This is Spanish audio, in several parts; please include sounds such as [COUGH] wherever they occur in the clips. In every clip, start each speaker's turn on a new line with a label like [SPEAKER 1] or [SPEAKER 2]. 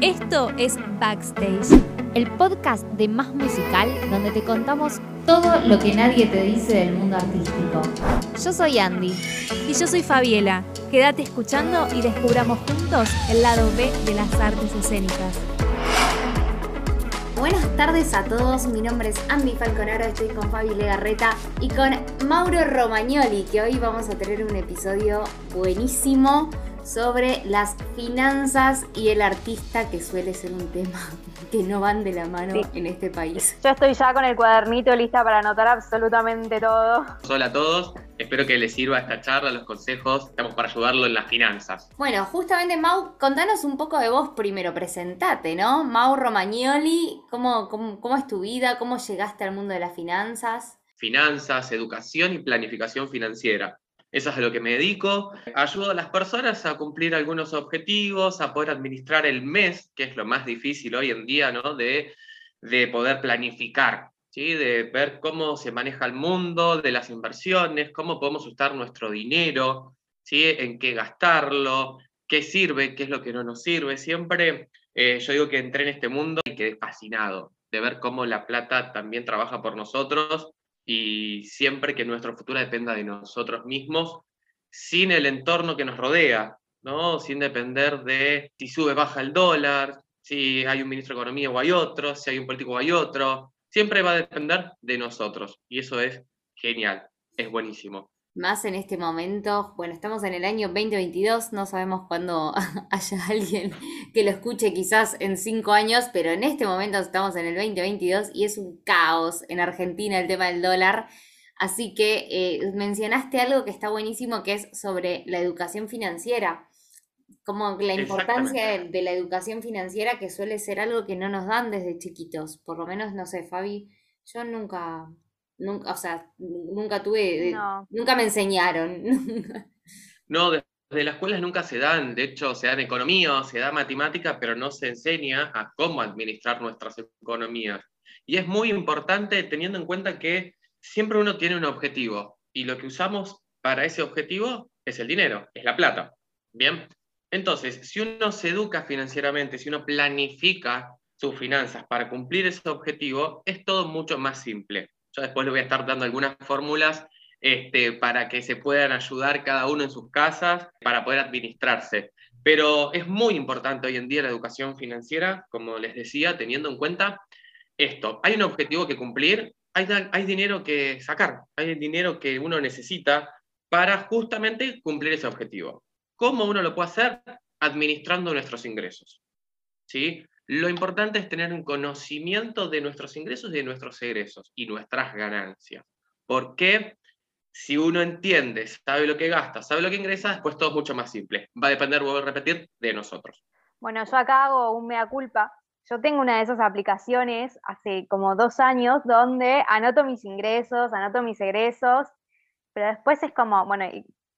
[SPEAKER 1] Esto es Backstage,
[SPEAKER 2] el podcast de Más Musical donde te contamos todo lo que nadie te dice del mundo artístico. Yo soy Andy.
[SPEAKER 1] Y yo soy Fabiela. Quédate escuchando y descubramos juntos el lado B de las artes escénicas.
[SPEAKER 3] Buenas tardes a todos, mi nombre es Andy Falconaro, estoy con Fabi Legarreta y con Mauro Romagnoli, que hoy vamos a tener un episodio buenísimo sobre las finanzas y el artista, que suele ser un tema [LAUGHS] que no van de la mano en este país.
[SPEAKER 4] Yo estoy ya con el cuadernito lista para anotar absolutamente todo.
[SPEAKER 5] Hola a todos, espero que les sirva esta charla, los consejos, estamos para ayudarlo en las finanzas.
[SPEAKER 3] Bueno, justamente Mau, contanos un poco de vos primero, presentate, ¿no? Mau Romagnoli, ¿cómo, cómo, cómo es tu vida? ¿Cómo llegaste al mundo de las finanzas?
[SPEAKER 5] Finanzas, educación y planificación financiera. Eso es a lo que me dedico. Ayudo a las personas a cumplir algunos objetivos, a poder administrar el mes, que es lo más difícil hoy en día, ¿no? De, de poder planificar, ¿sí? De ver cómo se maneja el mundo, de las inversiones, cómo podemos usar nuestro dinero, ¿sí? En qué gastarlo, qué sirve, qué es lo que no nos sirve. Siempre eh, yo digo que entré en este mundo y quedé fascinado de ver cómo la plata también trabaja por nosotros y siempre que nuestro futuro dependa de nosotros mismos, sin el entorno que nos rodea, ¿no? sin depender de si sube o baja el dólar, si hay un ministro de Economía o hay otro, si hay un político o hay otro. Siempre va a depender de nosotros y eso es genial, es buenísimo
[SPEAKER 3] más en este momento. Bueno, estamos en el año 2022, no sabemos cuándo [LAUGHS] haya alguien que lo escuche quizás en cinco años, pero en este momento estamos en el 2022 y es un caos en Argentina el tema del dólar. Así que eh, mencionaste algo que está buenísimo, que es sobre la educación financiera. Como la importancia de, de la educación financiera, que suele ser algo que no nos dan desde chiquitos. Por lo menos, no sé, Fabi, yo nunca, Nunca, o sea, nunca tuve, nunca me enseñaron. [LAUGHS]
[SPEAKER 5] no, desde las escuelas nunca se dan, de hecho se dan economía, se da matemática, pero no se enseña a cómo administrar nuestras economías. Y es muy importante teniendo en cuenta que siempre uno tiene un objetivo y lo que usamos para ese objetivo es el dinero, es la plata. Bien, entonces, si uno se educa financieramente, si uno planifica sus finanzas para cumplir ese objetivo, es todo mucho más simple. Yo después le voy a estar dando algunas fórmulas este, para que se puedan ayudar cada uno en sus casas para poder administrarse. Pero es muy importante hoy en día la educación financiera, como les decía, teniendo en cuenta esto. Hay un objetivo que cumplir, hay, hay dinero que sacar, hay dinero que uno necesita para justamente cumplir ese objetivo. ¿Cómo uno lo puede hacer? Administrando nuestros ingresos. ¿sí? Lo importante es tener un conocimiento de nuestros ingresos y de nuestros egresos y nuestras ganancias. Porque si uno entiende, sabe lo que gasta, sabe lo que ingresa, después todo es mucho más simple. Va a depender, vuelvo a repetir, de nosotros.
[SPEAKER 4] Bueno, yo acá hago un mea culpa. Yo tengo una de esas aplicaciones hace como dos años donde anoto mis ingresos, anoto mis egresos, pero después es como, bueno,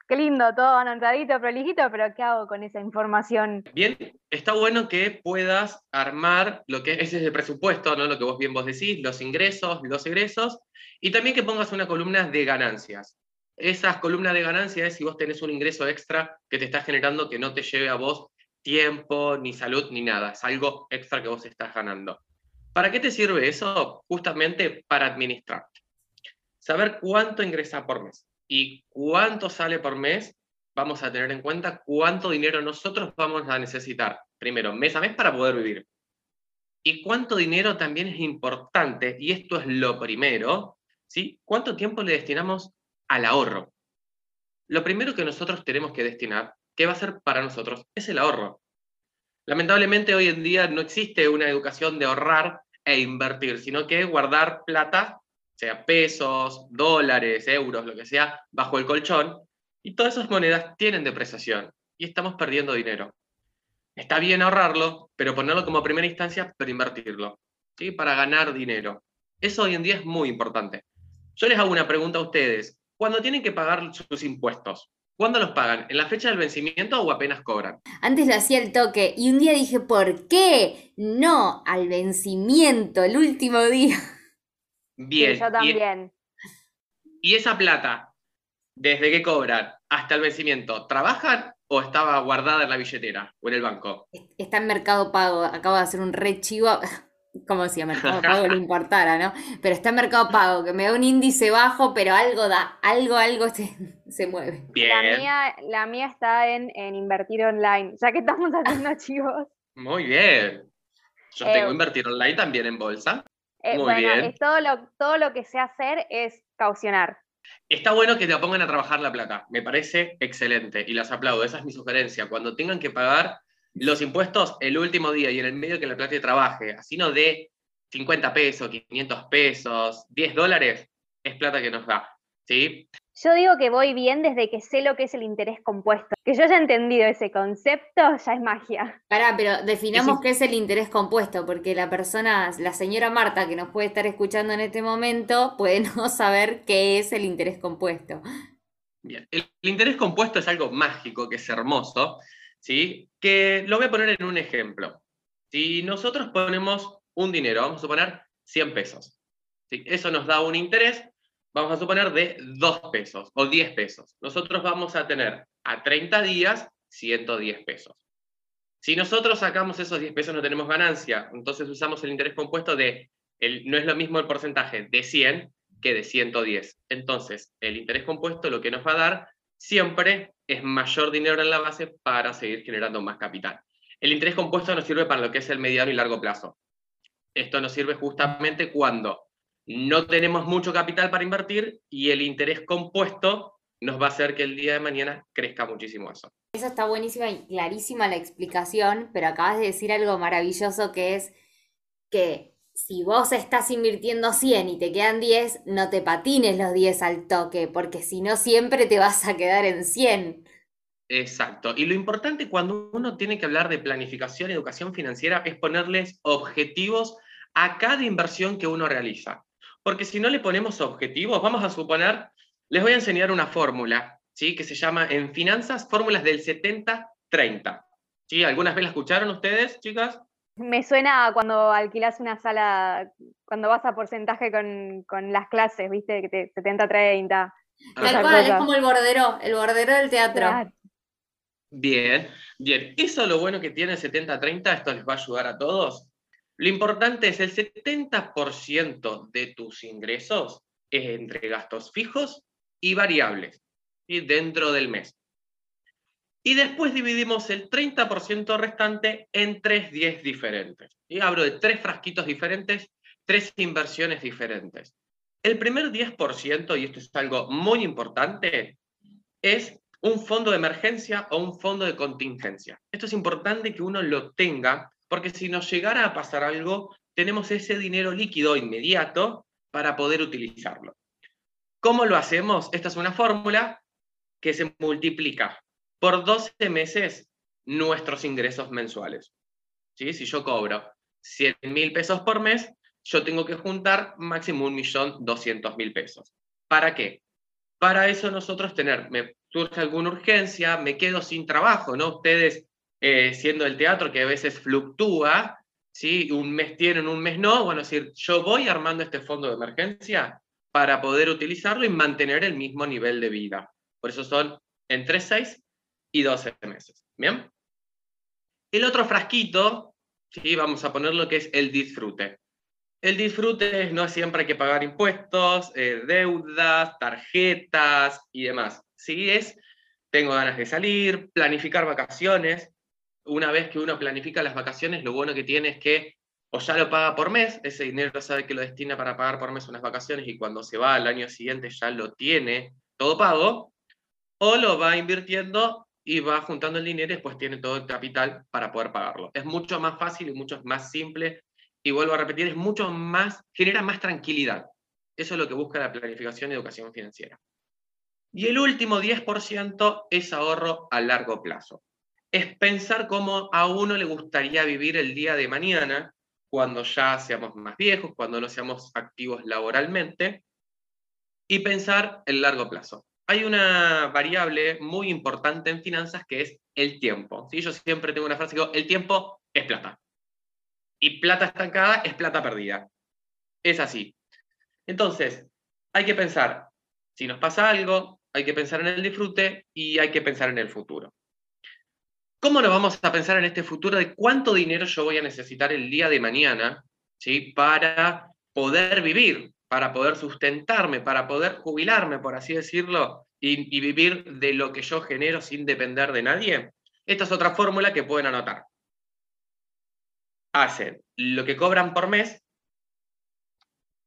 [SPEAKER 4] Qué lindo, todo anotadito, prolijito, pero ¿qué hago con esa información?
[SPEAKER 5] Bien, está bueno que puedas armar lo que es ese presupuesto, ¿no? Lo que vos bien vos decís, los ingresos, los egresos, y también que pongas una columna de ganancias. Esas columnas de ganancias es si vos tenés un ingreso extra que te está generando que no te lleve a vos tiempo, ni salud, ni nada. Es algo extra que vos estás ganando. ¿Para qué te sirve eso? Justamente para administrar. Saber cuánto ingresa por mes y cuánto sale por mes, vamos a tener en cuenta cuánto dinero nosotros vamos a necesitar, primero, mes a mes para poder vivir. Y cuánto dinero también es importante, y esto es lo primero, ¿sí? ¿Cuánto tiempo le destinamos al ahorro? Lo primero que nosotros tenemos que destinar, ¿qué va a ser para nosotros? Es el ahorro. Lamentablemente hoy en día no existe una educación de ahorrar e invertir, sino que guardar plata sea pesos, dólares, euros, lo que sea, bajo el colchón, y todas esas monedas tienen depreciación y estamos perdiendo dinero. Está bien ahorrarlo, pero ponerlo como primera instancia, pero invertirlo, ¿sí? para ganar dinero. Eso hoy en día es muy importante. Yo les hago una pregunta a ustedes. ¿Cuándo tienen que pagar sus impuestos? ¿Cuándo los pagan? ¿En la fecha del vencimiento o apenas cobran?
[SPEAKER 3] Antes lo hacía el toque y un día dije, ¿por qué? No, al vencimiento, el último día.
[SPEAKER 5] Bien.
[SPEAKER 4] yo también.
[SPEAKER 5] Y, esa plata, desde que cobran hasta el vencimiento, ¿trabajan o estaba guardada en la billetera o en el banco?
[SPEAKER 3] Está en Mercado Pago. Acabo de hacer un re chivo. Como si a Mercado Pago le [LAUGHS] importara, ¿no? Pero está en Mercado Pago, que me da un índice bajo, pero algo da, algo, algo se, [LAUGHS] se mueve.
[SPEAKER 5] Bien.
[SPEAKER 4] La mía, la mía está en, en invertir online, ya que estamos haciendo [LAUGHS] chivos.
[SPEAKER 5] Muy bien. Yo
[SPEAKER 4] Eh,
[SPEAKER 5] tengo invertir online también en bolsa.
[SPEAKER 4] Eh,
[SPEAKER 5] Muy
[SPEAKER 4] bueno,
[SPEAKER 5] bien.
[SPEAKER 4] es todo lo, todo lo que sé hacer es caucionar.
[SPEAKER 5] Está bueno que te pongan a trabajar la plata. Me parece excelente y las aplaudo. Esa es mi sugerencia. Cuando tengan que pagar los impuestos el último día y en el medio que la plata trabaje, así no de 50 pesos, 500 pesos, 10 dólares, es plata que nos da. ¿Sí?
[SPEAKER 4] Yo digo que voy bien desde que sé lo que es el interés compuesto. Que yo haya entendido ese concepto ya es magia.
[SPEAKER 3] Pará, pero definamos qué es el interés compuesto, porque la persona, la señora Marta, que nos puede estar escuchando en este momento, puede [LAUGHS] no saber qué es el interés compuesto.
[SPEAKER 5] Bien. El, el interés compuesto es algo mágico, que es hermoso, ¿sí? Que lo voy a poner en un ejemplo. Si nosotros ponemos un dinero, vamos a suponer 100 pesos, ¿sí? Eso nos da un interés, vamos a suponer de 2 pesos o 10 pesos. Nosotros vamos a tener a 30 días 110 pesos. Si nosotros sacamos esos 10 pesos no tenemos ganancia, entonces usamos el interés compuesto de, el, no es lo mismo el porcentaje de 100 que de 110. Entonces, el interés compuesto lo que nos va a dar siempre es mayor dinero en la base para seguir generando más capital. El interés compuesto nos sirve para lo que es el mediano y largo plazo. Esto nos sirve justamente cuando no tenemos mucho capital para invertir y el interés compuesto nos va a hacer que el día de mañana crezca muchísimo eso.
[SPEAKER 3] Eso está buenísima y clarísima la explicación, pero acabas de decir algo maravilloso que es que si vos estás invirtiendo 100 y te quedan 10, no te patines los 10 al toque, porque si no siempre te vas a quedar en 100.
[SPEAKER 5] Exacto. Y lo importante cuando uno tiene que hablar de planificación y educación financiera es ponerles objetivos a cada inversión que uno realiza. Porque si no le ponemos objetivos, vamos a suponer, les voy a enseñar una fórmula, ¿sí? Que se llama en finanzas fórmulas del 70-30. ¿Sí? ¿Algunas veces la escucharon ustedes, chicas?
[SPEAKER 4] Me suena a cuando alquilas una sala, cuando vas a porcentaje con, con las clases, ¿viste? Que te 70-30.
[SPEAKER 3] Tal
[SPEAKER 4] Esa
[SPEAKER 3] cual, es como el bordero, el bordero del teatro.
[SPEAKER 4] Claro.
[SPEAKER 5] Bien, bien. Eso lo bueno que tiene el 70-30, esto les va a ayudar a todos. Lo importante es el 70% de tus ingresos es entre gastos fijos y variables dentro del mes. Y después dividimos el 30% restante en tres 10 diferentes. Y hablo de tres frasquitos diferentes, tres inversiones diferentes. El primer 10%, y esto es algo muy importante, es un fondo de emergencia o un fondo de contingencia. Esto es importante que uno lo tenga, porque si nos llegara a pasar algo, tenemos ese dinero líquido inmediato para poder utilizarlo. ¿Cómo lo hacemos? Esta es una fórmula que se multiplica por 12 meses nuestros ingresos mensuales. ¿Sí? Si yo cobro 100 mil pesos por mes, yo tengo que juntar máximo 1.200.000 pesos. ¿Para qué? Para eso nosotros tener, me surge alguna urgencia, me quedo sin trabajo, ¿no? Ustedes, eh, siendo el teatro que a veces fluctúa, ¿sí? Un mes tienen, un mes no, bueno, es decir, yo voy armando este fondo de emergencia para poder utilizarlo y mantener el mismo nivel de vida. Por eso son entre 6 y 12 meses. ¿Bien? El otro frasquito, ¿sí? vamos a poner lo que es el disfrute. El disfrute es no siempre hay que pagar impuestos, eh, deudas, tarjetas y demás. Sí, es, tengo ganas de salir, planificar vacaciones. Una vez que uno planifica las vacaciones, lo bueno que tiene es que o ya lo paga por mes, ese dinero sabe que lo destina para pagar por mes unas vacaciones y cuando se va al año siguiente ya lo tiene todo pago, o lo va invirtiendo y va juntando el dinero y después tiene todo el capital para poder pagarlo. Es mucho más fácil y mucho más simple y vuelvo a repetir, es mucho más, genera más tranquilidad. Eso es lo que busca la planificación y educación financiera. Y el último 10% es ahorro a largo plazo. Es pensar cómo a uno le gustaría vivir el día de mañana, cuando ya seamos más viejos, cuando no seamos activos laboralmente, y pensar el largo plazo. Hay una variable muy importante en finanzas que es el tiempo. Yo siempre tengo una frase que digo, el tiempo es plata. Y plata estancada es plata perdida. Es así. Entonces, hay que pensar, si nos pasa algo, hay que pensar en el disfrute y hay que pensar en el futuro. ¿Cómo nos vamos a pensar en este futuro de cuánto dinero yo voy a necesitar el día de mañana ¿sí? para poder vivir, para poder sustentarme, para poder jubilarme, por así decirlo, y, y vivir de lo que yo genero sin depender de nadie? Esta es otra fórmula que pueden anotar. Hacen lo que cobran por mes,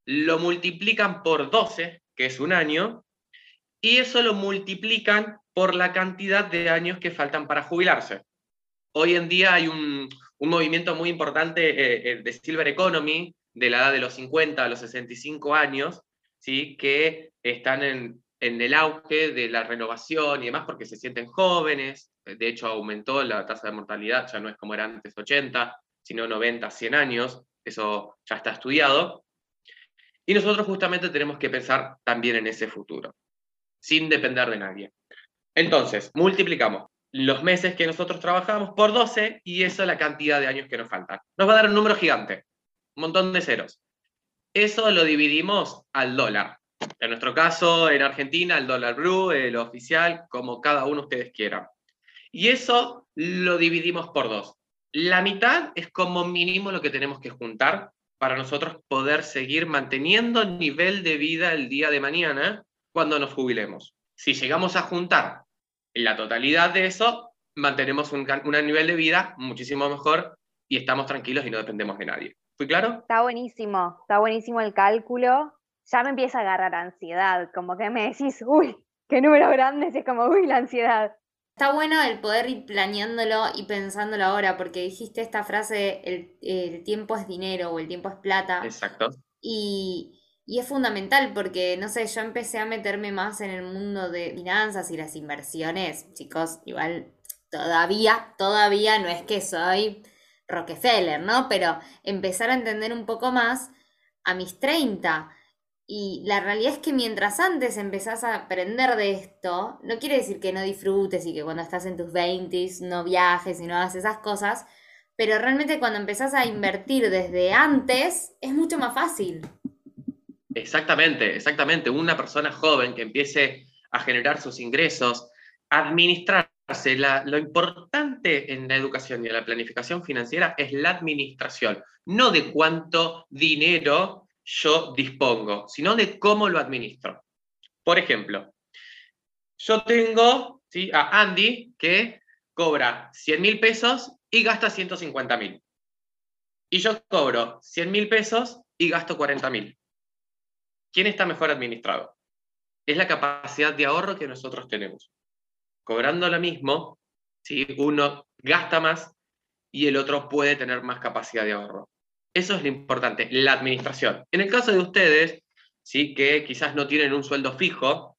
[SPEAKER 5] lo multiplican por 12, que es un año, y eso lo multiplican por la cantidad de años que faltan para jubilarse. Hoy en día hay un, movimiento muy importante eh, eh, de Silver Economy, de la edad de los 50 a los 65 años, ¿sí? que están en, en el auge de la renovación y demás porque se sienten jóvenes, de hecho aumentó la tasa de mortalidad, ya no es como era antes 80, sino 90, 100 años, eso ya está estudiado. Y nosotros justamente tenemos que pensar también en ese futuro, sin depender de nadie. Entonces, multiplicamos los meses que nosotros trabajamos por 12 y eso es la cantidad de años que nos faltan. Nos va a dar un número gigante, un montón de ceros. Eso lo dividimos al dólar. En nuestro caso, en Argentina, el dólar blue, el oficial, como cada uno ustedes quieran. Y eso lo dividimos por dos. La mitad es como mínimo lo que tenemos que juntar para nosotros poder seguir manteniendo el nivel de vida el día de mañana cuando nos jubilemos. Si llegamos a juntar la totalidad de eso, mantenemos un, un nivel de vida muchísimo mejor y estamos tranquilos y no dependemos de nadie. ¿Fui claro?
[SPEAKER 4] Está buenísimo, está buenísimo el cálculo. Ya me empieza a agarrar ansiedad, como que me decís, uy, qué número grande, es como, uy, la ansiedad.
[SPEAKER 3] Está bueno el poder ir planeándolo y pensándolo ahora, porque dijiste esta frase, el, tiempo es dinero o el tiempo es plata.
[SPEAKER 5] Exacto.
[SPEAKER 3] Y, y, es fundamental porque, no sé, yo empecé a meterme más en el mundo de finanzas y las inversiones. Chicos, igual todavía, todavía no es que soy Rockefeller, ¿no? Pero empezar a entender un poco más a mis 30 y la realidad es que mientras antes empezás a aprender de esto, no quiere decir que no disfrutes y que cuando estás en tus 20 no viajes y no hagas esas cosas, pero realmente cuando empezás a invertir desde antes es mucho más fácil.
[SPEAKER 5] Exactamente, exactamente. Una persona joven que empiece a generar sus ingresos, administrarse, lo importante en la educación y en la planificación financiera es la administración, no de cuánto dinero yo dispongo, sino de cómo lo administro. Por ejemplo, yo tengo a Andy que cobra 100 mil pesos y gasta 150 mil. Y yo cobro 100 mil pesos y gasto 40 mil. ¿Quién está mejor administrado? Es la capacidad de ahorro que nosotros tenemos. Cobrando lo mismo, ¿sí? uno gasta más y el otro puede tener más capacidad de ahorro. Eso es lo importante, la administración. En el caso de ustedes, ¿sí? que quizás no tienen un sueldo fijo,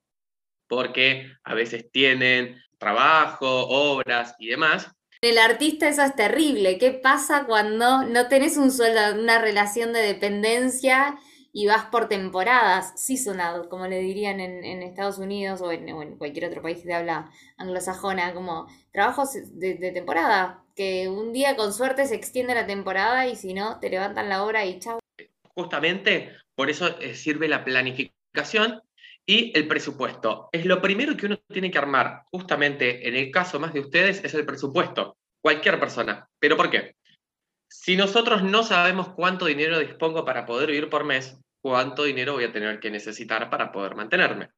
[SPEAKER 5] porque a veces tienen trabajo, obras y demás.
[SPEAKER 3] El artista eso es terrible. ¿Qué pasa cuando no tenés un sueldo, una relación de dependencia y vas por temporadas? Seasonal, como le dirían en, Estados Unidos o en, cualquier otro país de habla anglosajona, como trabajos de temporada que un día con suerte se extiende la temporada y si no, te levantan la hora y chao.
[SPEAKER 5] Justamente por eso eh, sirve la planificación y el presupuesto. Es lo primero que uno tiene que armar, justamente en el caso más de ustedes, es el presupuesto. Cualquier persona. ¿Pero por qué? Si nosotros no sabemos cuánto dinero dispongo para poder vivir por mes, cuánto dinero voy a tener que necesitar para poder mantenerme.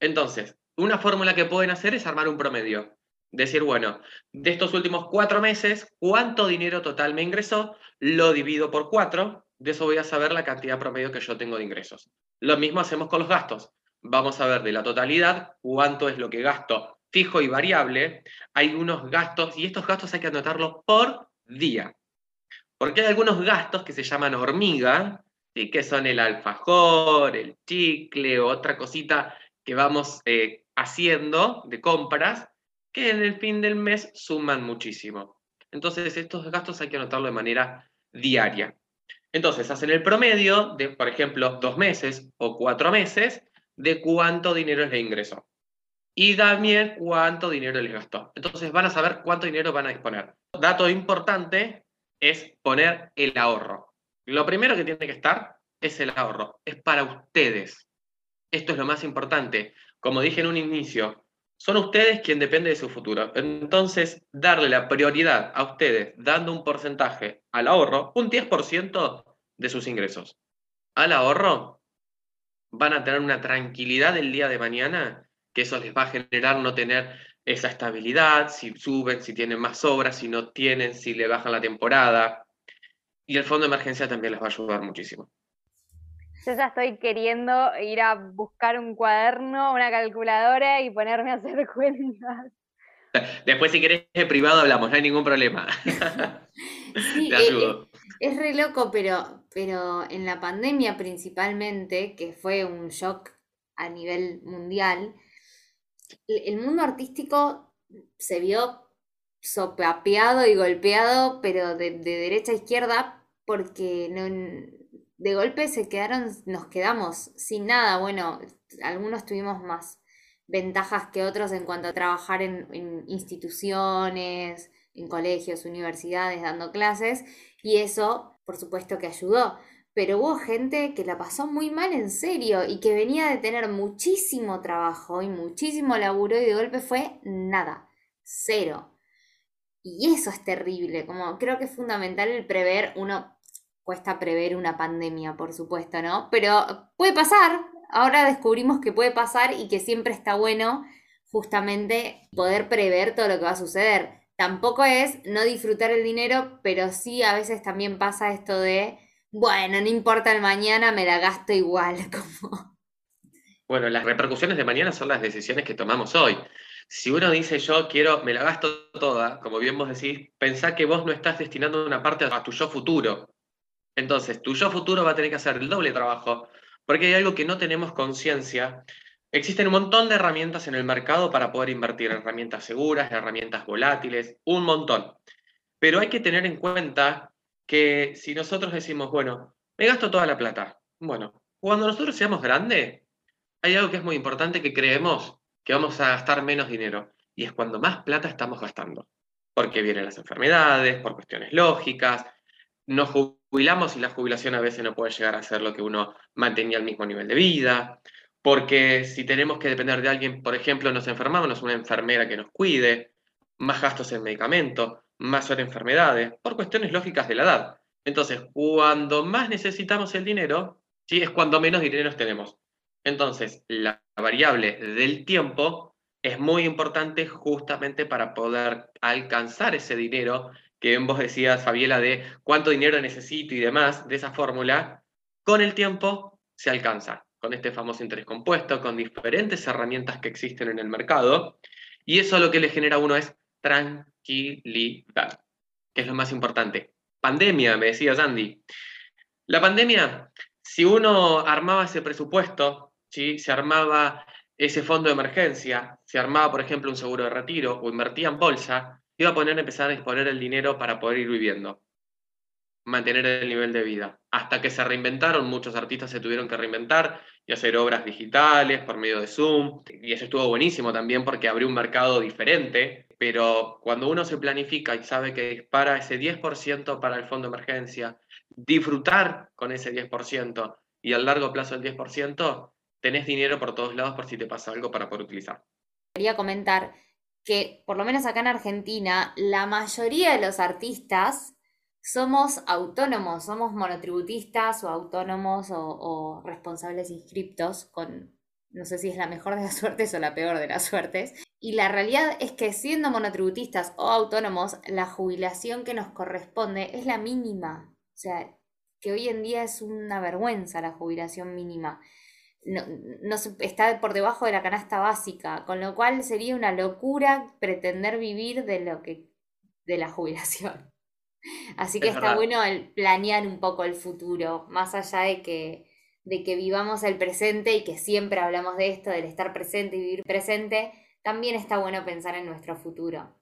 [SPEAKER 5] Entonces, una fórmula que pueden hacer es armar un promedio decir, bueno, de estos últimos cuatro meses, ¿cuánto dinero total me ingresó? Lo divido por cuatro, de eso voy a saber la cantidad promedio que yo tengo de ingresos. Lo mismo hacemos con los gastos. Vamos a ver de la totalidad cuánto es lo que gasto fijo y variable. Hay unos gastos, y estos gastos hay que anotarlos por día. Porque hay algunos gastos que se llaman hormiga, y que son el alfajor, el chicle, otra cosita que vamos eh, haciendo de compras, que en el fin del mes suman muchísimo. Entonces, estos gastos hay que anotarlo de manera diaria. Entonces, hacen el promedio de, por ejemplo, dos meses o cuatro meses de cuánto dinero les ingresó. Y también cuánto dinero les gastó. Entonces, van a saber cuánto dinero van a disponer. Dato importante es poner el ahorro. Lo primero que tiene que estar es el ahorro. Es para ustedes. Esto es lo más importante. Como dije en un inicio, son ustedes quien depende de su futuro. Entonces, darle la prioridad a ustedes, dando un porcentaje al ahorro, un 10% de sus ingresos. Al ahorro, van a tener una tranquilidad el día de mañana, que eso les va a generar no tener esa estabilidad, si suben, si tienen más obras, si no tienen, si le bajan la temporada. Y el fondo de emergencia también les va a ayudar muchísimo.
[SPEAKER 4] Yo ya estoy queriendo ir a buscar un cuaderno, una calculadora y ponerme a hacer [LAUGHS] cuentas.
[SPEAKER 5] Después, si querés, en privado hablamos, no hay ningún problema. [LAUGHS]
[SPEAKER 3] sí, [LAUGHS] Te ayudo. Es, re loco, pero, pero en la pandemia principalmente, que fue un shock a nivel mundial, el mundo artístico se vio sopapeado y golpeado, pero de, de derecha a izquierda, porque de golpe se quedaron, nos quedamos sin nada. Bueno, algunos tuvimos más ventajas que otros en cuanto a trabajar en, instituciones, en colegios, universidades, dando clases, y eso, por supuesto, que ayudó. Pero hubo gente que la pasó muy mal en serio y que venía de tener muchísimo trabajo y muchísimo laburo y de golpe fue nada, cero. Y eso es terrible, como creo que es fundamental el prever, uno cuesta prever una pandemia, por supuesto, ¿no? Pero puede pasar, ahora descubrimos que puede pasar y que siempre está bueno justamente poder prever todo lo que va a suceder. Tampoco es no disfrutar el dinero, pero sí a veces también pasa esto de, bueno, no importa el mañana, me la gasto igual, [LAUGHS] como...
[SPEAKER 5] Bueno, las repercusiones de mañana son las decisiones que tomamos hoy. Si uno dice yo quiero, me la gasto toda, como bien vos decís, pensá que vos no estás destinando una parte a tu yo futuro. Entonces, tu yo futuro va a tener que hacer el doble trabajo, porque hay algo que no tenemos conciencia. Existen un montón de herramientas en el mercado para poder invertir, herramientas seguras, herramientas volátiles, un montón. Pero hay que tener en cuenta que si nosotros decimos, bueno, me gasto toda la plata, bueno, cuando nosotros seamos grandes, hay algo que es muy importante que creemos que vamos a gastar menos dinero, y es cuando más plata estamos gastando, porque vienen las enfermedades, por cuestiones lógicas, nos jubilamos y la jubilación a veces no puede llegar a ser lo que uno mantenía al mismo nivel de vida, porque si tenemos que depender de alguien, por ejemplo, nos enfermamos, una enfermera que nos cuide, más gastos en medicamentos, más son enfermedades, por cuestiones lógicas de la edad. Entonces, cuando más necesitamos el dinero, ¿sí? es cuando menos dinero tenemos. Entonces, la variable del tiempo es muy importante justamente para poder alcanzar ese dinero que vos decías, Fabiela, de cuánto dinero necesito y demás, de esa fórmula, con el tiempo se alcanza, con este famoso interés compuesto, con diferentes herramientas que existen en el mercado, y eso lo que le genera a uno es tranquilidad, que es lo más importante. Pandemia, me decía Andy. La pandemia, si uno armaba ese presupuesto, ¿sí? se armaba ese fondo de emergencia, se armaba, por ejemplo, un seguro de retiro o invertía en bolsa, iba a poner empezar a disponer el dinero para poder ir viviendo, mantener el nivel de vida. Hasta que se reinventaron, muchos artistas se tuvieron que reinventar y hacer obras digitales por medio de Zoom. Y eso estuvo buenísimo también porque abrió un mercado diferente. Pero cuando uno se planifica y sabe que dispara ese 10% para el fondo de emergencia, disfrutar con ese 10% y al largo plazo el 10%, tenés dinero por todos lados por si te pasa algo para poder utilizar.
[SPEAKER 3] Quería comentar que, por lo menos acá en Argentina, la mayoría de los artistas somos autónomos, somos monotributistas o autónomos o, responsables inscriptos con, no sé si es la mejor de las [LAUGHS] suertes o la peor de las suertes. Y la realidad es que siendo monotributistas o autónomos, la jubilación que nos corresponde es la mínima. O sea, que hoy en día es una vergüenza la jubilación mínima no, está por debajo de la canasta básica, con lo cual sería una locura pretender vivir de lo que de la jubilación. Así que está bueno el planear un poco el futuro, más allá de que, de que vivamos el presente y que siempre hablamos de esto, del estar presente y vivir presente, también está bueno pensar en nuestro futuro.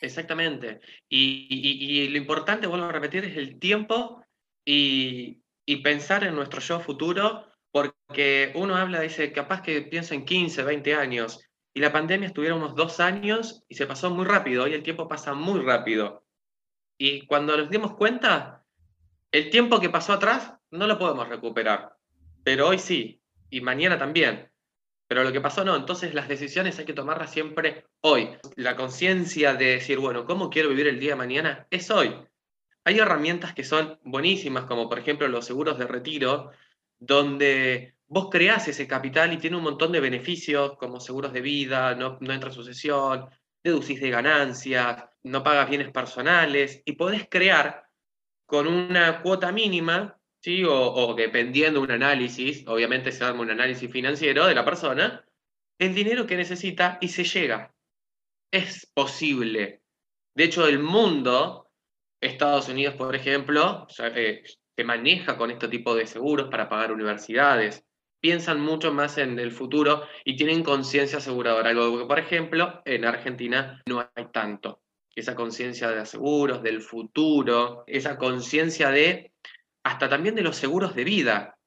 [SPEAKER 5] Exactamente. Y, lo importante, vuelvo a repetir, es el tiempo y, y pensar en nuestro yo futuro porque uno habla, dice, capaz que piensa en 15, 20 años, y la pandemia estuvieron unos dos años y se pasó muy rápido, hoy el tiempo pasa muy rápido. Y cuando nos dimos cuenta, el tiempo que pasó atrás no lo podemos recuperar, pero hoy sí, y mañana también. Pero lo que pasó no, entonces las decisiones hay que tomarlas siempre hoy. La conciencia de decir, bueno, ¿cómo quiero vivir el día de mañana? Es hoy. Hay herramientas que son buenísimas, como por ejemplo los seguros de retiro, donde vos creás ese capital y tiene un montón de beneficios, como seguros de vida, no, no entra sucesión, deducís de ganancias, no pagas bienes personales, y podés crear con una cuota mínima, ¿sí? o, dependiendo de un análisis, obviamente se arma un análisis financiero de la persona, el dinero que necesita y se llega. Es posible. De hecho, el mundo, Estados Unidos, por ejemplo, eh, se maneja con este tipo de seguros para pagar universidades. Piensan mucho más en el futuro y tienen conciencia aseguradora. Algo que, por ejemplo, en Argentina no hay tanto esa conciencia de seguros, del futuro, esa conciencia de, hasta también de los seguros de vida.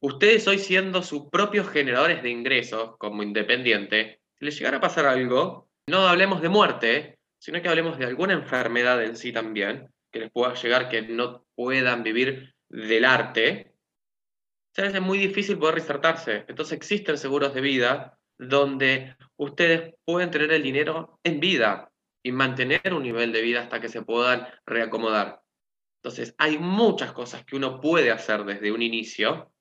[SPEAKER 5] Ustedes hoy siendo sus propios generadores de ingresos como independiente, si les llegara a pasar algo, no hablemos de muerte, sino que hablemos de alguna enfermedad en sí también, que les pueda llegar que no puedan vivir del arte, es muy difícil poder reinsertarse. Entonces existen seguros de vida donde ustedes pueden tener el dinero en vida, y mantener un nivel de vida hasta que se puedan reacomodar. Entonces, hay muchas cosas que uno puede hacer desde un inicio,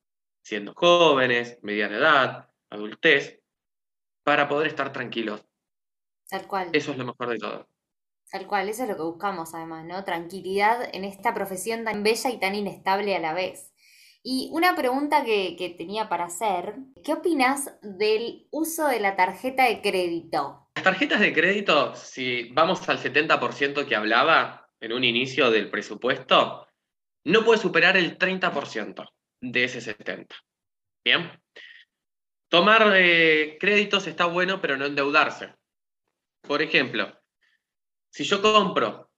[SPEAKER 5] siendo jóvenes, mediana edad, adultez, para poder estar tranquilos.
[SPEAKER 3] Tal cual.
[SPEAKER 5] Eso es lo mejor de todo.
[SPEAKER 3] Tal cual, eso es lo que buscamos además, ¿no? Tranquilidad en esta profesión tan bella y tan inestable a la vez. Y una pregunta que, tenía para hacer, ¿qué opinas del uso de la tarjeta de crédito?
[SPEAKER 5] Las tarjetas de crédito, si vamos al 70% que hablaba en un inicio del presupuesto, no puede superar el 30% de ese 70%. Bien. Tomar eh, créditos está bueno, pero no endeudarse. Por ejemplo, si yo compro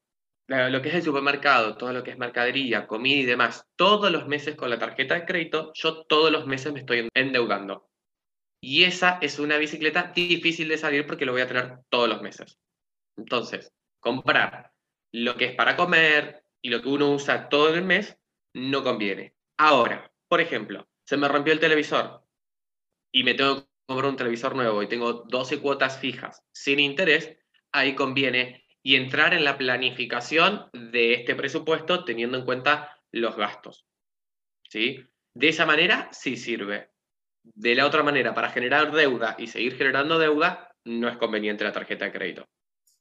[SPEAKER 5] lo que es el supermercado, todo lo que es mercadería, comida y demás, todos los meses con la tarjeta de crédito, yo todos los meses me estoy endeudando. Y esa es una bicicleta difícil de salir porque lo voy a tener todos los meses. Entonces, comprar lo que es para comer y lo que uno usa todo el mes no conviene. Ahora, por ejemplo, se me rompió el televisor y me tengo que comprar un televisor nuevo y tengo 12 cuotas fijas sin interés, ahí conviene y entrar en la planificación de este presupuesto teniendo en cuenta los gastos. ¿Sí? De esa manera sí sirve. De la otra manera, para generar deuda y seguir generando deuda, no es conveniente la tarjeta de crédito.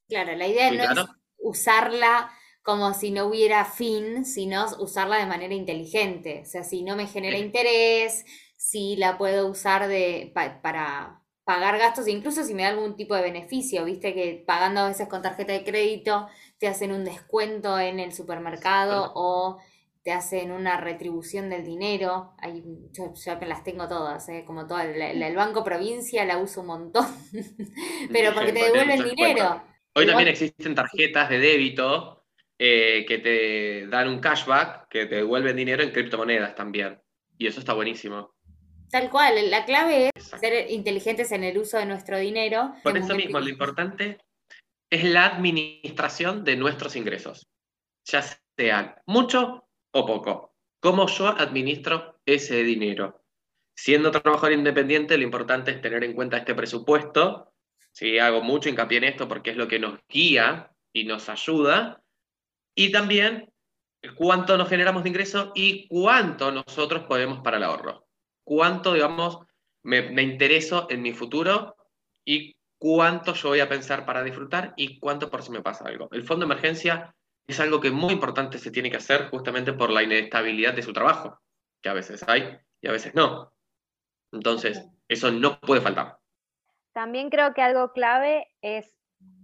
[SPEAKER 3] Claro, la idea no es usarla como si no hubiera fin, sino usarla de manera inteligente. O sea, si no me genera interés, si la puedo usar de, para pagar gastos, incluso si me da algún tipo de beneficio, viste que pagando a veces con tarjeta de crédito te hacen un descuento en el supermercado o te hacen una retribución del dinero. Hay, yo, las tengo todas, ¿eh? como todo el, Banco Provincia la uso un montón, [LAUGHS] pero porque te devuelven dinero.
[SPEAKER 5] Hoy también existen tarjetas de débito eh, que te dan un cashback, que te devuelven dinero en criptomonedas también. Y eso está buenísimo.
[SPEAKER 3] Tal cual, la clave es ser inteligentes en el uso de nuestro dinero.
[SPEAKER 5] Por eso mismo, lo importante es la administración de nuestros ingresos, ya sean mucho o poco. ¿Cómo yo administro ese dinero? Siendo trabajador independiente, lo importante es tener en cuenta este presupuesto. ¿sí? Hago mucho hincapié en esto porque es lo que nos guía y nos ayuda. Y también cuánto nos generamos de ingreso y cuánto nosotros podemos para el ahorro. Cuánto, digamos, me, me intereso en mi futuro y cuánto yo voy a pensar para disfrutar y cuánto por si me pasa algo. El fondo de emergencia es algo que muy importante se tiene que hacer justamente por la inestabilidad de su trabajo, que a veces hay y a veces no. Entonces, eso no puede faltar.
[SPEAKER 4] También creo que algo clave es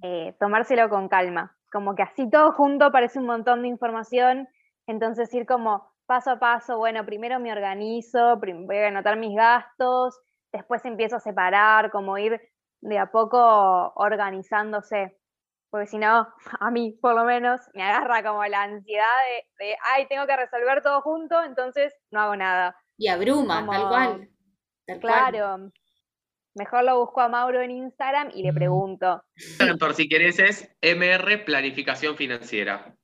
[SPEAKER 4] eh, tomárselo con calma, como que así todo junto parece un montón de información, entonces ir como paso a paso, bueno, primero me organizo, voy a anotar mis gastos, después empiezo a separar, como ir de a poco organizándose porque si no, [LAUGHS] a mí por lo menos me agarra como la ansiedad de, ay, tengo que resolver todo junto, entonces no hago nada.
[SPEAKER 3] Y abruma, tal cual.
[SPEAKER 4] claro. Mejor lo busco a Mauro en Instagram y le pregunto.
[SPEAKER 5] Por si querés es MR Planificación Financiera.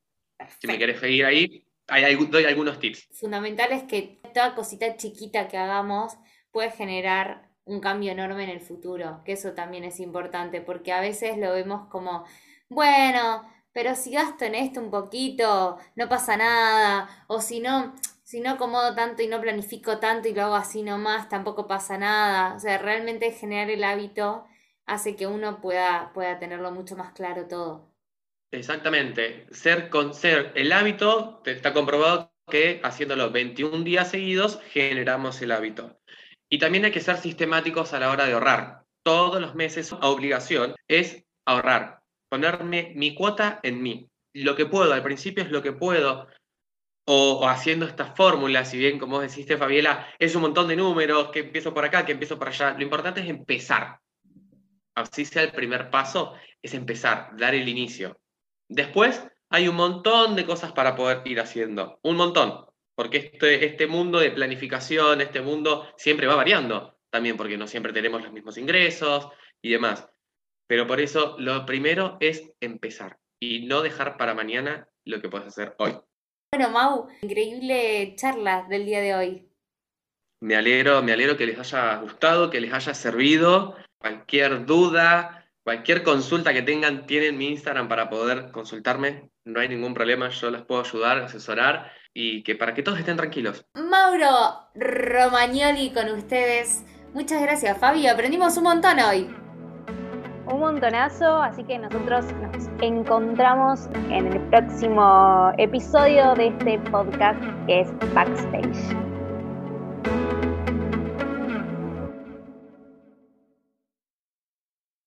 [SPEAKER 5] Si me querés seguir ahí, ahí doy algunos tips.
[SPEAKER 3] Fundamental es que toda cosita chiquita que hagamos puede generar un cambio enorme en el futuro, que eso también es importante, porque a veces lo vemos como, bueno, pero si gasto en esto un poquito, no pasa nada, o si no, si no acomodo tanto y no planifico tanto y lo hago así nomás, tampoco pasa nada. O sea, realmente generar el hábito hace que uno pueda, pueda tenerlo mucho más claro todo.
[SPEAKER 5] Exactamente. Ser con ser el hábito, está comprobado que haciéndolo 21 días seguidos generamos el hábito. Y también hay que ser sistemáticos a la hora de ahorrar. Todos los meses, obligación es ahorrar, ponerme mi cuota en mí. Lo que puedo, al principio es lo que puedo, o, haciendo estas fórmulas, si bien, como deciste, Fabiela, es un montón de números, que empiezo por acá, que empiezo por allá. Lo importante es empezar. Así sea el primer paso, es empezar, dar el inicio. Después hay un montón de cosas para poder ir haciendo. Un montón porque este, este mundo de planificación, este mundo siempre va variando también, porque no siempre tenemos los mismos ingresos y demás. Pero por eso lo primero es empezar y no dejar para mañana lo que puedes hacer hoy.
[SPEAKER 3] Bueno, Mau, increíble charla del día de hoy.
[SPEAKER 5] Me alegro, me alegro que les haya gustado, que les haya servido. Cualquier duda, cualquier consulta que tengan, tienen mi Instagram para poder consultarme. No hay ningún problema, yo les puedo ayudar, asesorar y que para que todos estén tranquilos.
[SPEAKER 3] Mauro Romagnoli con ustedes. Muchas gracias, Fabi. Aprendimos un montón hoy.
[SPEAKER 4] Un montonazo, así que nosotros nos encontramos en el próximo episodio de este podcast que es Backstage.